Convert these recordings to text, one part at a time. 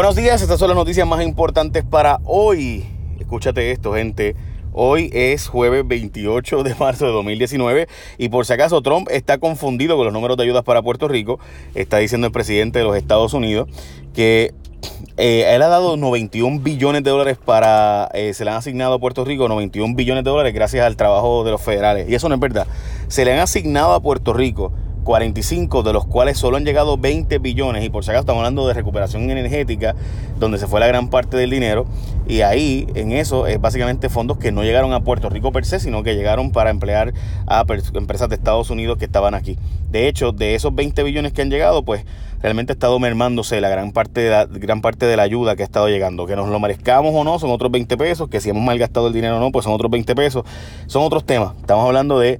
Buenos días, estas son las noticias más importantes para hoy. Escúchate esto, gente. Hoy es jueves 28 de marzo de 2019 y por si acaso Trump está confundido con los números de ayudas para Puerto Rico, está diciendo el presidente de los Estados Unidos que eh, él ha dado 91 billones de dólares para, eh, se le han asignado a Puerto Rico 91 billones de dólares gracias al trabajo de los federales. Y eso no es verdad. Se le han asignado a Puerto Rico 45, de los cuales solo han llegado 20 billones. Y por si acaso estamos hablando de recuperación energética, donde se fue la gran parte del dinero. Y ahí, en eso, es básicamente fondos que no llegaron a Puerto Rico per se, sino que llegaron para emplear a empresas de Estados Unidos que estaban aquí. De hecho, de esos 20 billones que han llegado, pues realmente ha estado mermándose la gran parte de la, gran parte de la ayuda que ha estado llegando. Que nos lo merezcamos o no, son otros 20 pesos. Que si hemos malgastado el dinero o no, pues son otros 20 pesos. Son otros temas. Estamos hablando de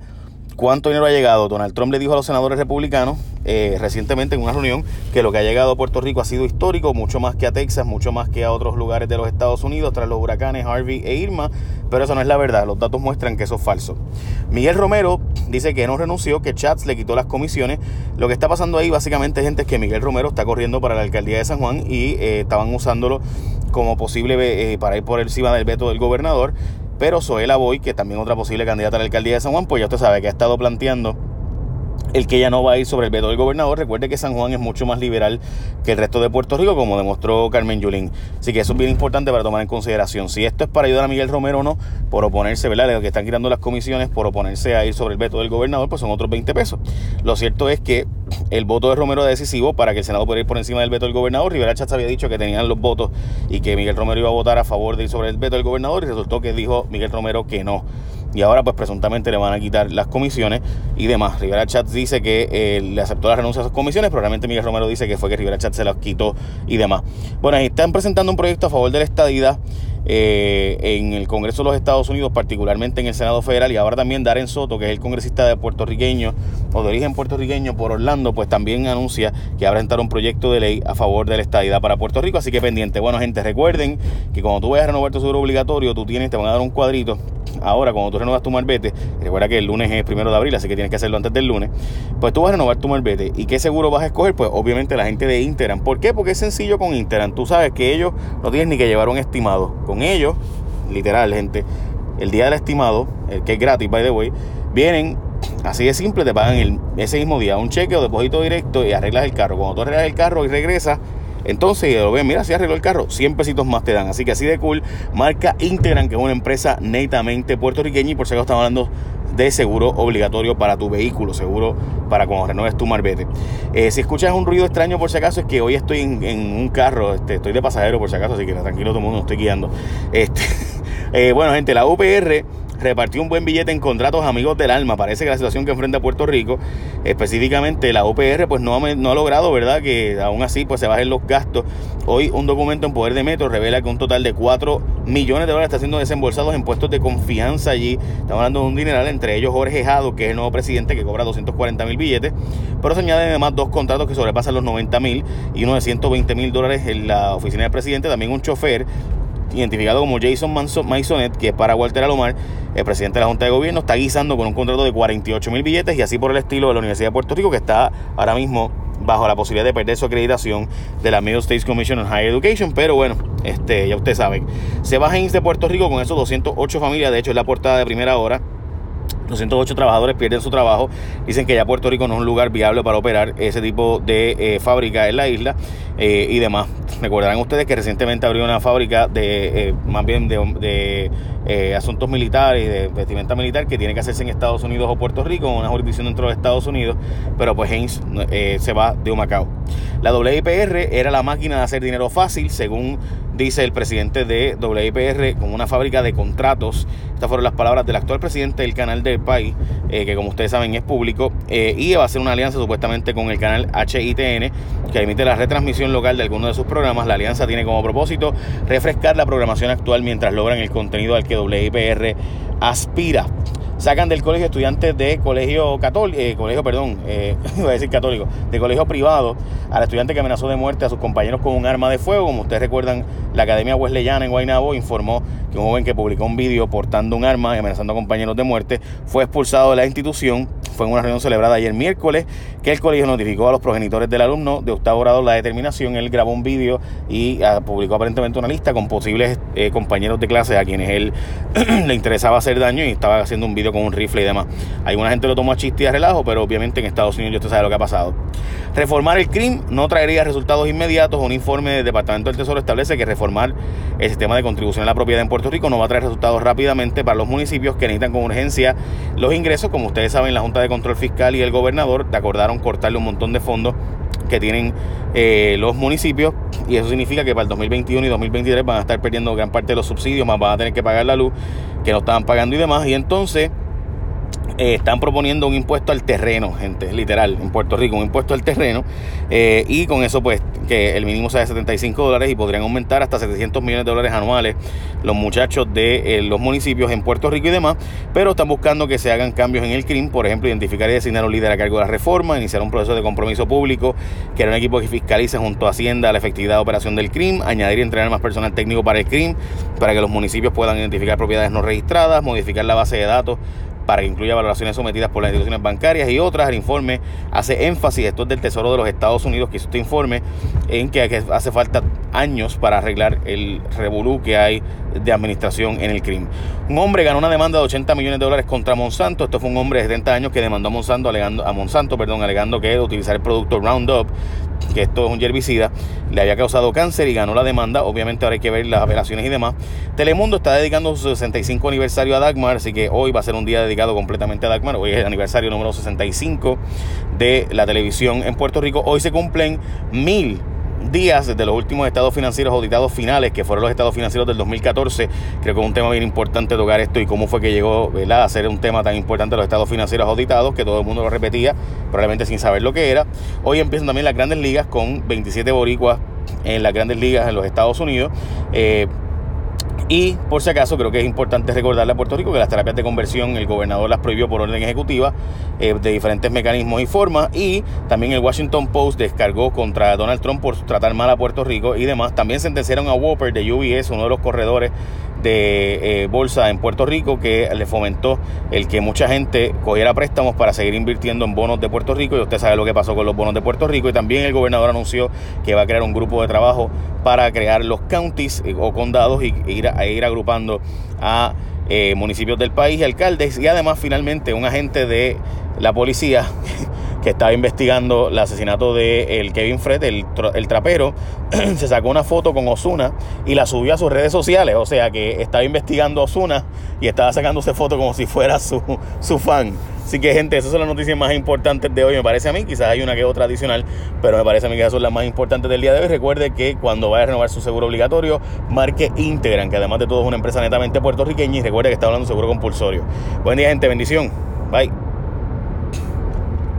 cuánto dinero ha llegado. Donald Trump le dijo a los senadores republicanos eh, recientemente en una reunión que lo que ha llegado a Puerto Rico ha sido histórico, mucho más que a Texas, mucho más que a otros lugares de los Estados Unidos tras los huracanes Harvey e Irma, pero eso no es la verdad, los datos muestran que eso es falso. Miguel Romero dice que no renunció, que Chats le quitó las comisiones. Lo que está pasando ahí básicamente, gente, es que Miguel Romero está corriendo para la alcaldía de San Juan y eh, estaban usándolo como posible eh, para ir por encima del veto del gobernador. Pero Zoela Boy, que también otra posible candidata a la alcaldía de San Juan, pues ya usted sabe que ha estado planteando el que ya no va a ir sobre el veto del gobernador. Recuerde que San Juan es mucho más liberal que el resto de Puerto Rico, como demostró Carmen Yulín. Así que eso es bien importante para tomar en consideración. Si esto es para ayudar a Miguel Romero o no, por oponerse, ¿verdad? De lo que están quitando las comisiones, por oponerse a ir sobre el veto del gobernador, pues son otros 20 pesos. Lo cierto es que el voto de Romero es decisivo para que el Senado pueda ir por encima del veto del gobernador. Rivera Chávez había dicho que tenían los votos y que Miguel Romero iba a votar a favor de ir sobre el veto del gobernador y resultó que dijo Miguel Romero que no y ahora pues presuntamente le van a quitar las comisiones y demás. Rivera Chats dice que eh, le aceptó la renuncia a sus comisiones, pero realmente Miguel Romero dice que fue que Rivera Chats se las quitó y demás. Bueno, están presentando un proyecto a favor de la estadidad eh, en el Congreso de los Estados Unidos, particularmente en el Senado Federal, y ahora también Darren Soto, que es el congresista de puertorriqueño o de origen puertorriqueño por Orlando, pues también anuncia que va a presentar un proyecto de ley a favor de la estadidad para Puerto Rico, así que pendiente. Bueno, gente, recuerden que cuando tú vayas a renovar tu seguro obligatorio, tú tienes, te van a dar un cuadrito. Ahora, cuando tú renovas tu marbete, recuerda que el lunes es primero de abril, así que tienes que hacerlo antes del lunes. Pues tú vas a renovar tu marbete. ¿Y qué seguro vas a escoger? Pues obviamente la gente de Interan. ¿Por qué? Porque es sencillo con Interan. Tú sabes que ellos no tienes ni que llevar un estimado. Con ellos, literal, gente, el día del estimado, el que es gratis, by the way, vienen Así de simple, te pagan el, ese mismo día un cheque o depósito directo y arreglas el carro. Cuando tú arreglas el carro y regresas, entonces lo ven, mira, si arregló el carro, 100 pesitos más te dan. Así que así de cool, marca Integran, que es una empresa netamente puertorriqueña y por si acaso estamos hablando de seguro obligatorio para tu vehículo, seguro para cuando renueves tu marbete. Eh, si escuchas un ruido extraño por si acaso es que hoy estoy en, un carro, este, estoy de pasajero por si acaso, así que tranquilo todo el mundo, estoy guiando. Este, eh, bueno gente, la UPR repartió un buen billete en contratos amigos del alma. Parece que la situación que enfrenta Puerto Rico, específicamente la UPR, pues no ha, no ha logrado, ¿verdad? Que aún así pues se bajen los gastos. Hoy un documento en poder de Metro revela que un total de 4 millones de dólares está siendo desembolsados en puestos de confianza allí. Estamos hablando de un dineral, entre ellos Jorge Jado, que es el nuevo presidente que cobra 240 mil billetes. Pero se añaden además dos contratos que sobrepasan los 90 mil y uno de 120 mil dólares en la oficina del presidente. También un chofer identificado como Jason Maisonet, que es para Walter Alomar, el presidente de la Junta de Gobierno, está guisando con un contrato de 48 mil billetes y así por el estilo de la Universidad de Puerto Rico, que está ahora mismo bajo la posibilidad de perder su acreditación de la Middle States Commission on Higher Education, pero bueno, este, ya ustedes saben. Se baja en de Puerto Rico con esos 208 familias, de hecho es la portada de primera hora 208 trabajadores pierden su trabajo. Dicen que ya Puerto Rico no es un lugar viable para operar ese tipo de eh, fábrica en la isla eh, y demás. Recordarán ustedes que recientemente abrió una fábrica de eh, más bien de, asuntos militares y de vestimenta militar que tiene que hacerse en Estados Unidos o Puerto Rico, una jurisdicción dentro de Estados Unidos, pero pues Haynes se va de Humacao. La WIPR era la máquina de hacer dinero fácil, según dice el presidente de WIPR, como una fábrica de contratos. Estas fueron las palabras del actual presidente del canal del país, eh, que como ustedes saben es público, eh, y va a hacer una alianza supuestamente con el canal HITN, que emite la retransmisión local de algunos de sus programas. La alianza tiene como propósito refrescar la programación actual mientras logran el contenido al que WIPR aspira sacan del colegio estudiantes de colegio católico, eh, colegio, perdón, eh, iba a decir católico, de colegio privado, al estudiante que amenazó de muerte a sus compañeros con un arma de fuego. Como ustedes recuerdan, la Academia Wesleyana en Guaynabo informó que un joven que publicó un vídeo portando un arma y amenazando a compañeros de muerte fue expulsado de la institución fue en una reunión celebrada ayer miércoles que el colegio notificó a los progenitores del alumno de octavo grado la determinación. Él grabó un vídeo y ah, publicó aparentemente una lista con posibles eh, compañeros de clase a quienes él le interesaba hacer daño y estaba haciendo un vídeo con un rifle y demás. Alguna gente lo tomó a chiste y a relajo, pero obviamente en Estados Unidos usted sabe lo que ha pasado. Reformar el crimen no traería resultados inmediatos. Un informe del Departamento del Tesoro establece que reformar el sistema de contribución a la propiedad en Puerto Rico no va a traer resultados rápidamente para los municipios que necesitan con urgencia los ingresos. Como ustedes saben, la Junta de Control Fiscal y el gobernador acordaron cortarle un montón de fondos que tienen eh, los municipios y eso significa que para el 2021 y 2023 van a estar perdiendo gran parte de los subsidios, más van a tener que pagar la luz que no estaban pagando y demás. Y entonces eh, están proponiendo un impuesto al terreno, gente, literal, en Puerto Rico, un impuesto al terreno. Eh, y con eso, pues, que el mínimo sea de 75 dólares y podrían aumentar hasta 700 millones de dólares anuales los muchachos de eh, los municipios en Puerto Rico y demás. Pero están buscando que se hagan cambios en el CRIM, por ejemplo, identificar y designar un líder a cargo de la reforma, iniciar un proceso de compromiso público, crear un equipo que fiscalice junto a Hacienda la efectividad de operación del CRIM, añadir y entrenar más personal técnico para el CRIM, para que los municipios puedan identificar propiedades no registradas, modificar la base de datos para que incluya valoraciones sometidas por las instituciones bancarias y otras. El informe hace énfasis, esto es del Tesoro de los Estados Unidos que hizo este informe, en que hace falta años para arreglar el revolú que hay de administración en el crimen. Un hombre ganó una demanda de 80 millones de dólares contra Monsanto. Esto fue un hombre de 70 años que demandó a Monsanto alegando, a Monsanto, perdón, alegando que utilizar el producto Roundup que esto es un herbicida, le había causado cáncer y ganó la demanda. Obviamente ahora hay que ver las apelaciones y demás. Telemundo está dedicando su 65 aniversario a Dagmar, así que hoy va a ser un día dedicado completamente a Dagmar. Hoy es el aniversario número 65 de la televisión en Puerto Rico. Hoy se cumplen mil días desde los últimos estados financieros auditados finales, que fueron los estados financieros del 2014. Creo que es un tema bien importante tocar esto y cómo fue que llegó a ser un tema tan importante los estados financieros auditados, que todo el mundo lo repetía, probablemente sin saber lo que era. Hoy empiezan también las grandes ligas con 27 boricuas en las grandes ligas en los Estados Unidos. Eh, y por si acaso, creo que es importante recordarle a Puerto Rico que las terapias de conversión el gobernador las prohibió por orden ejecutiva eh, de diferentes mecanismos y formas. Y también el Washington Post descargó contra Donald Trump por tratar mal a Puerto Rico y demás. También sentenciaron a Whopper de UBS, uno de los corredores de eh, bolsa en Puerto Rico que le fomentó el que mucha gente cogiera préstamos para seguir invirtiendo en bonos de Puerto Rico. Y usted sabe lo que pasó con los bonos de Puerto Rico. Y también el gobernador anunció que va a crear un grupo de trabajo para crear los counties eh, o condados y ir, a, ir agrupando a eh, municipios del país y alcaldes. Y además finalmente un agente de la policía que estaba investigando el asesinato de el Kevin Fred, el, el trapero, se sacó una foto con Osuna y la subió a sus redes sociales. O sea que estaba investigando Osuna y estaba sacándose foto como si fuera su, su fan. Así que, gente, esas son las noticias más importantes de hoy, me parece a mí. Quizás hay una que otra adicional, pero me parece a mí que esas son las más importantes del día de hoy. Recuerde que cuando vaya a renovar su seguro obligatorio, marque Integran, que además de todo es una empresa netamente puertorriqueña. Y recuerde que está hablando de seguro compulsorio. Buen día, gente. Bendición. Bye.